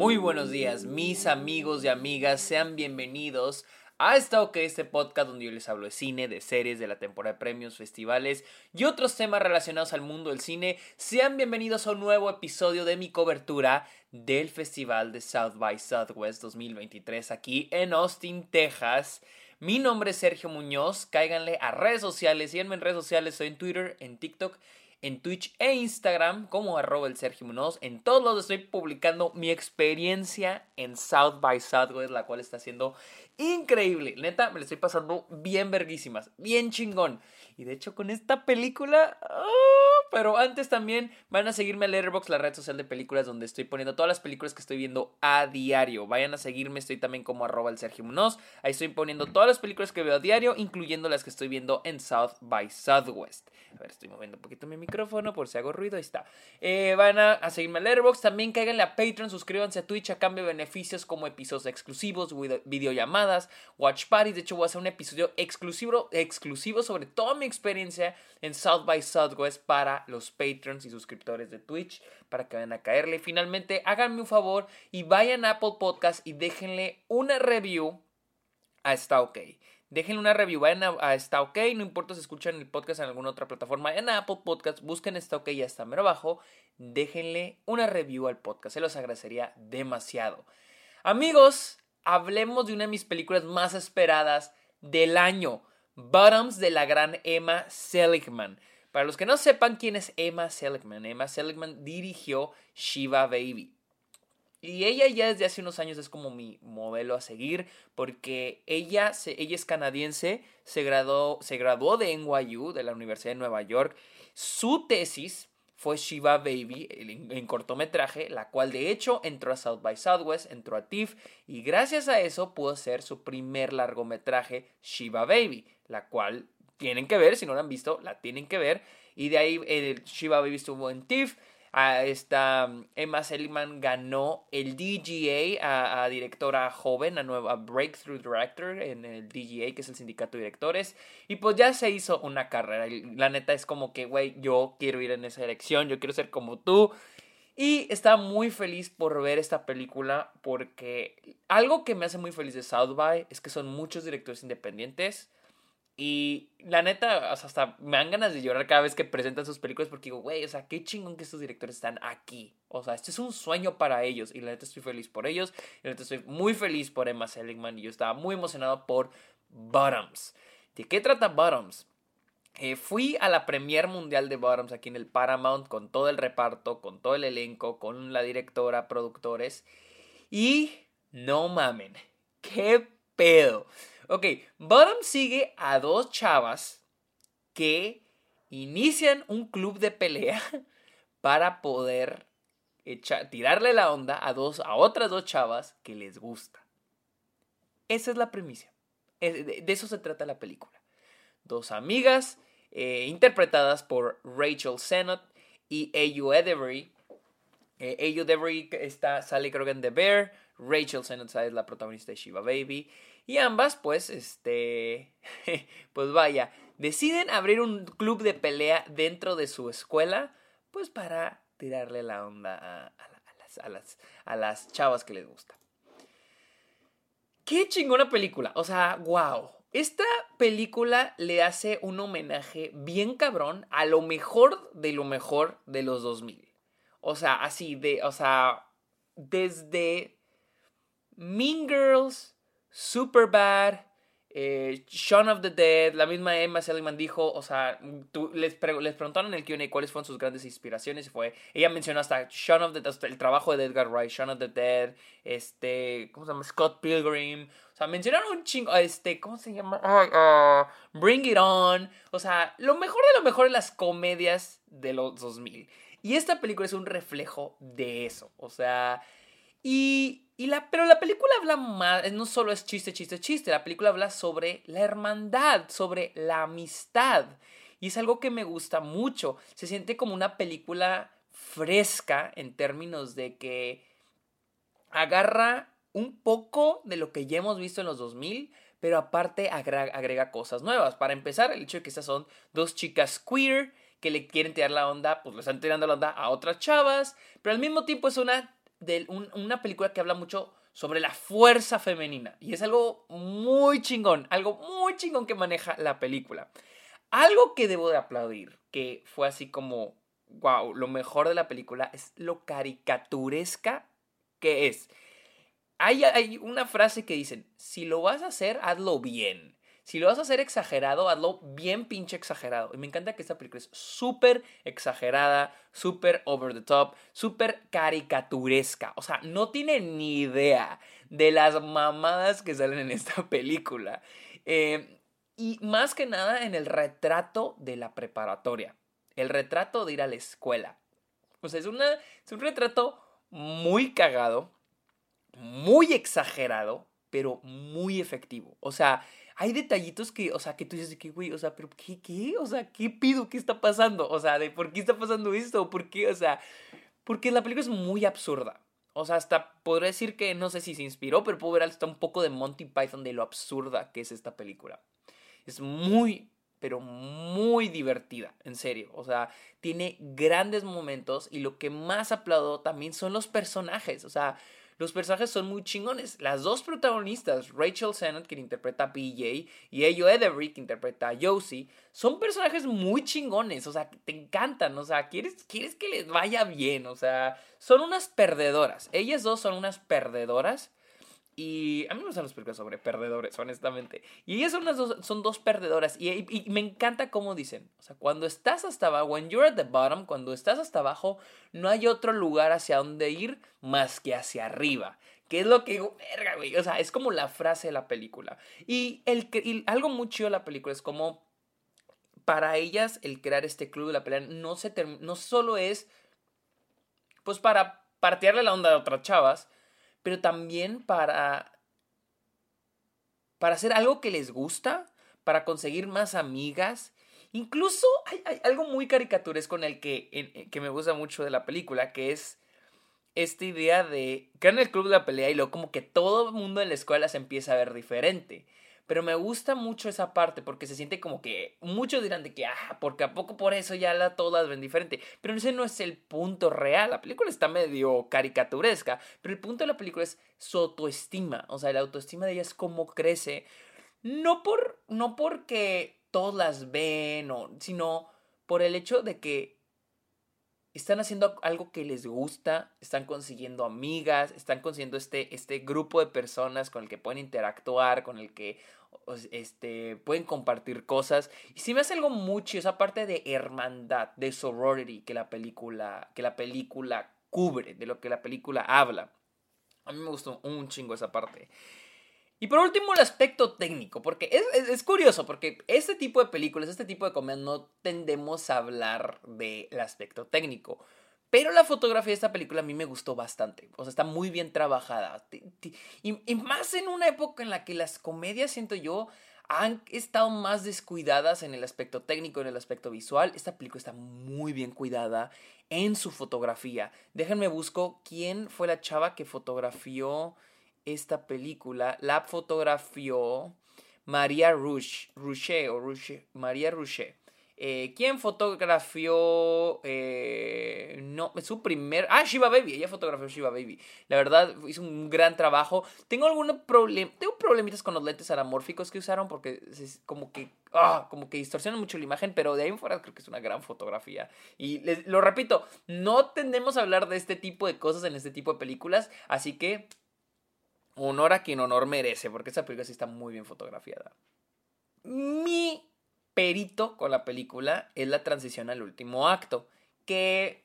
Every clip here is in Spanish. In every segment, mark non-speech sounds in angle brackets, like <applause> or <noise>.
Muy buenos días, mis amigos y amigas, sean bienvenidos a esta OK, este podcast donde yo les hablo de cine, de series, de la temporada de premios, festivales y otros temas relacionados al mundo del cine. Sean bienvenidos a un nuevo episodio de mi cobertura del Festival de South by Southwest 2023 aquí en Austin, Texas. Mi nombre es Sergio Muñoz, cáiganle a redes sociales, síganme en redes sociales, soy en Twitter, en TikTok en Twitch e Instagram como arroba el Sergio Munoz. En todos los estoy publicando mi experiencia en South by Southwest, la cual está siendo increíble. Neta, me la estoy pasando bien verguísimas, bien chingón. Y de hecho con esta película... ¡ah! Pero antes también van a seguirme a Letterboxd, la red social de películas donde estoy poniendo todas las películas que estoy viendo a diario. Vayan a seguirme, estoy también como arroba el Sergio Munoz. Ahí estoy poniendo todas las películas que veo a diario, incluyendo las que estoy viendo en South by Southwest. A ver, estoy moviendo un poquito mi micrófono por si hago ruido, ahí está. Eh, van a, seguirme a Letterboxd, también cáiganle a Patreon, suscríbanse a Twitch a cambio de beneficios como episodios exclusivos, videollamadas, watch parties. De hecho, voy a hacer un episodio exclusivo, exclusivo sobre toda mi experiencia en South by Southwest para los patrons y suscriptores de Twitch para que vayan a caerle. Finalmente, háganme un favor y vayan a Apple Podcast y déjenle una review a Está OK. Déjenle una review, vayan a, Está OK, no importa si escuchan el podcast en alguna otra plataforma, a Apple Podcast, busquen Está OK y hasta mero abajo, déjenle una review al podcast, se los agradecería demasiado. Amigos, hablemos de una de mis películas más esperadas del año, Bottoms de la gran Emma Seligman. Para los que no sepan quién es Emma Seligman, Emma Seligman dirigió Shiva Baby. Y ella ya desde hace unos años es como mi modelo a seguir porque ella, ella es canadiense, se graduó, se graduó de NYU, de la Universidad de Nueva York. Su tesis fue Shiva Baby en, cortometraje, la cual de hecho entró a South by Southwest, entró a TIFF y gracias a eso pudo hacer su primer largometraje Shiva Baby, la cual tienen que ver, si no la han visto, la tienen que ver. Y de ahí el Shiva Baby estuvo en TIFF. A esta mm, Emma Seligman ganó el DGA a, directora joven, a nueva Breakthrough Director en el DGA, que es el sindicato de directores. Y pues ya se hizo una carrera. La neta es como que, güey, yo quiero ir en esa dirección, yo quiero ser como tú. Y estaba muy feliz por ver esta película porque algo que me hace muy feliz de South by es que son muchos directores independientes y la neta, hasta me dan ganas de llorar cada vez que presentan sus películas porque digo, güey, o sea, qué chingón que estos directores están aquí. O sea, este es un sueño para ellos y la neta estoy feliz por ellos. Y la neta estoy muy feliz por Emma Seligman y yo estaba muy emocionado por Bottoms. ¿De qué trata Bottoms? Eh, fui a la premier mundial de Bottoms aquí en el Paramount con todo el reparto, con todo el elenco, con la directora, productores. Y no mamen, qué pedo. Ok, Bottom sigue a dos chavas que inician un club de pelea <laughs> para poder tirarle la onda a, dos, a otras dos chavas que les gusta. Esa es la premisa. De, eso se trata la película. Dos amigas eh, interpretadas por Rachel Sennott y Ayu Edevery. Eh, Ayu Edevery está, sale creo que en The Bear. Rachel Sennott es la protagonista de Shiva Baby. Y ambas, pues, este, <laughs> pues vaya, deciden abrir un club de pelea dentro de su escuela, pues para tirarle la onda a, las, a, las, a las chavas que les gusta. Qué chingona película, o sea, wow. Esta película le hace un homenaje bien cabrón a lo mejor de lo mejor de los 2000. O sea, así de, o sea, desde Mean Girls, Superbad, eh, Shaun of the Dead, la misma Emma Seligman dijo, o sea, les, preguntaron en el Q&A cuáles fueron sus grandes inspiraciones y fue, ella mencionó hasta Shaun of the Dead, el trabajo de Edgar Wright, Shaun of the Dead, este, ¿cómo se llama? Scott Pilgrim, o sea, mencionaron un chingo, este, ¿cómo se llama? Ah, Bring It On, o sea, lo mejor de lo mejor de las comedias de los 2000. Y esta película es un reflejo de eso, o sea, y y la, pero la película habla más, no solo es chiste, chiste, chiste, la película habla sobre la hermandad, sobre la amistad. Y es algo que me gusta mucho. Se siente como una película fresca en términos de que agarra un poco de lo que ya hemos visto en los 2000, pero aparte agrega, agrega cosas nuevas. Para empezar, el hecho de que estas son dos chicas queer que le quieren tirar la onda, pues le están tirando la onda a otras chavas, pero al mismo tiempo es una de una película que habla mucho sobre la fuerza femenina. Y es algo muy chingón, algo muy chingón que maneja la película. Algo que debo de aplaudir, que fue así como, wow, lo mejor de la película es lo caricaturesca que es. Hay, hay una frase que dicen, si lo vas a hacer, hazlo bien. Si lo vas a hacer exagerado, hazlo bien pinche exagerado. Y me encanta que esta película es súper exagerada, súper over the top, súper caricaturesca. O sea, no tiene ni idea de las mamadas que salen en esta película. Eh, y más que nada en el retrato de la preparatoria. El retrato de ir a la escuela. O sea, es, una, es un retrato muy cagado, muy exagerado, pero muy efectivo. O sea, hay detallitos que, o sea, que tú dices que, güey, o sea, pero ¿qué, qué? O sea, ¿qué pido? ¿Qué está pasando? O sea, de por qué está pasando esto, ¿por qué? O sea, porque la película es muy absurda. O sea, hasta podría decir que no sé si se inspiró, pero puedo ver hasta un poco de Monty Python de lo absurda que es esta película. Es muy, pero muy divertida, en serio. O sea, tiene grandes momentos y lo que más aplaudo también son los personajes. O sea, los personajes son muy chingones. Las dos protagonistas, Rachel Sennett, que interpreta a BJ, y Ayo Edery, que interpreta a Josie, son personajes muy chingones. O sea, te encantan. O sea, quieres, quieres que les vaya bien. O sea, son unas perdedoras. Ellas dos son unas perdedoras y a mí me gustan las películas sobre perdedores, honestamente. Y ellas son, dos, son dos perdedoras. Y, me encanta cómo dicen. O sea, cuando estás hasta abajo, when you're at the bottom, cuando estás hasta abajo, no hay otro lugar hacia donde ir más que hacia arriba. Que es lo que digo, verga, güey. O sea, es como la frase de la película. Y, el, algo muy chido de la película es como para ellas el crear este club de la pelea no, se no solo es pues para partirle la onda de otras chavas, pero también para, para hacer algo que les gusta, para conseguir más amigas. Incluso hay, algo muy caricaturesco en el que, que me gusta mucho de la película, que es esta idea de que en el club de la pelea y luego como que todo el mundo en la escuela se empieza a ver diferente. Pero me gusta mucho esa parte porque se siente como que muchos dirán de que, ah, porque a poco por eso ya la todas ven diferente. Pero ese no es el punto real. La película está medio caricaturesca, pero el punto de la película es su autoestima. O sea, la autoestima de ella es cómo crece. No, por, no porque todas las ven, o, sino por el hecho de que están haciendo algo que les gusta, están consiguiendo amigas, están consiguiendo este, este grupo de personas con el que pueden interactuar, con el que este, pueden compartir cosas. Y si me hace algo mucho esa parte de hermandad, de sorority que la película, que la película cubre, de lo que la película habla. A mí me gustó un chingo esa parte. Y por último, el aspecto técnico, porque es, curioso, porque este tipo de películas, este tipo de comedia, no tendemos a hablar del aspecto técnico. Pero la fotografía de esta película a mí me gustó bastante. O sea, está muy bien trabajada. Y, más en una época en la que las comedias, siento yo, han estado más descuidadas en el aspecto técnico, en el aspecto visual. Esta película está muy bien cuidada en su fotografía. Déjenme busco quién fue la chava que fotografió esta película. La fotografió María Rush, o Ruche, María Ruche. Eh, ¿Quién fotografió? Eh, no, su primer. Ah, Shiva Baby. Ella fotografió Shiva Baby. La verdad, hizo un gran trabajo. Tengo algunos problemas. Tengo problemitas con los lentes anamórficos que usaron porque es como que. Ah, como que distorsionan mucho la imagen, pero de ahí en fuera creo que es una gran fotografía. Y lo repito, no tendemos a hablar de este tipo de cosas en este tipo de películas, así que honor a quien honor merece, porque esta película sí está muy bien fotografiada. Mi perito con la película es la transición al último acto, que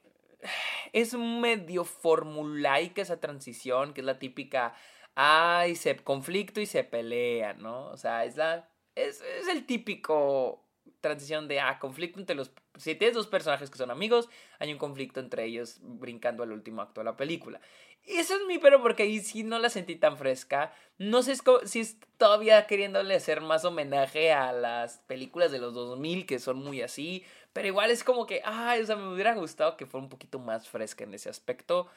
es medio formulaica esa transición, que es la típica, ay, se conflicto y se pelea, ¿no? O sea, es la es, es el típico transición de ah, conflicto entre los si tienes dos personajes que son amigos, hay un conflicto entre ellos brincando al último acto de la película. Eso es mi pero porque ahí sí no la sentí tan fresca. No sé si es todavía queriéndole hacer más homenaje a las películas de los 2000 que son muy así. Pero igual es como que, ay, o sea, me hubiera gustado que fuera un poquito más fresca en ese aspecto.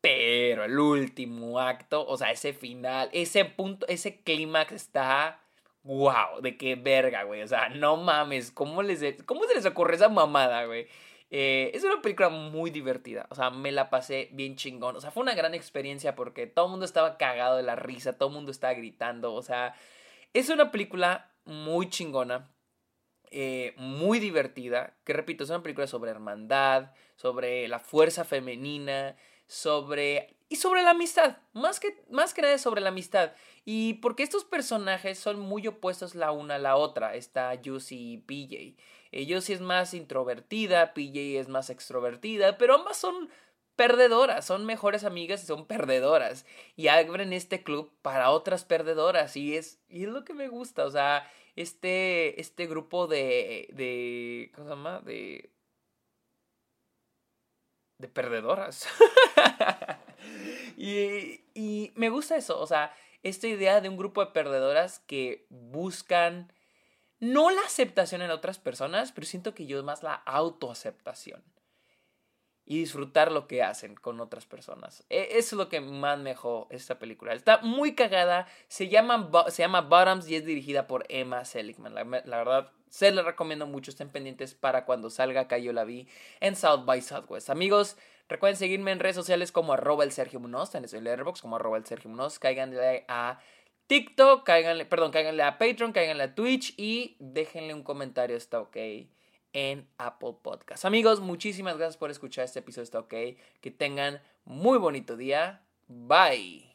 Pero el último acto, o sea, ese final, ese punto, ese clímax está wow, de qué verga, güey. O sea, no mames, ¿cómo, les, cómo se les ocurre esa mamada, güey? Eh, es una película muy divertida, o sea, me la pasé bien chingón, o sea, fue una gran experiencia porque todo el mundo estaba cagado de la risa, todo el mundo estaba gritando, o sea, es una película muy chingona, eh, muy divertida, que repito, es una película sobre hermandad, sobre la fuerza femenina, sobre... y sobre la amistad, más que, más que nada sobre la amistad. Y porque estos personajes son muy opuestos la una a la otra, está Yusi y PJ. Eh, es más introvertida, PJ es más extrovertida, pero ambas son perdedoras, son mejores amigas y son perdedoras. Y abren este club para otras perdedoras y es, y es lo que me gusta, o sea, este, este grupo de, de, ¿cómo se llama? De, de perdedoras. <laughs> y, y me gusta eso, o sea, esta idea de un grupo de perdedoras que buscan no la aceptación en otras personas, pero siento que yo más la autoaceptación y disfrutar lo que hacen con otras personas. E, eso es lo que más me dejó esta película. Está muy cagada, se llama, se llama Bottoms y es dirigida por Emma Seligman. La, verdad, se la recomiendo mucho, estén pendientes para cuando salga acá yo la vi en South by Southwest. Amigos, recuerden seguirme en redes sociales como arroba el Sergio Munoz, en el Letterboxd como arroba el Sergio Munoz, cáiganle a TikTok, cáiganle, perdón, cáiganle a Patreon, cáiganle a Twitch y déjenle un comentario, está ok en Apple Podcast. Amigos, muchísimas gracias por escuchar este episodio. Está ok. Que tengan muy bonito día. Bye.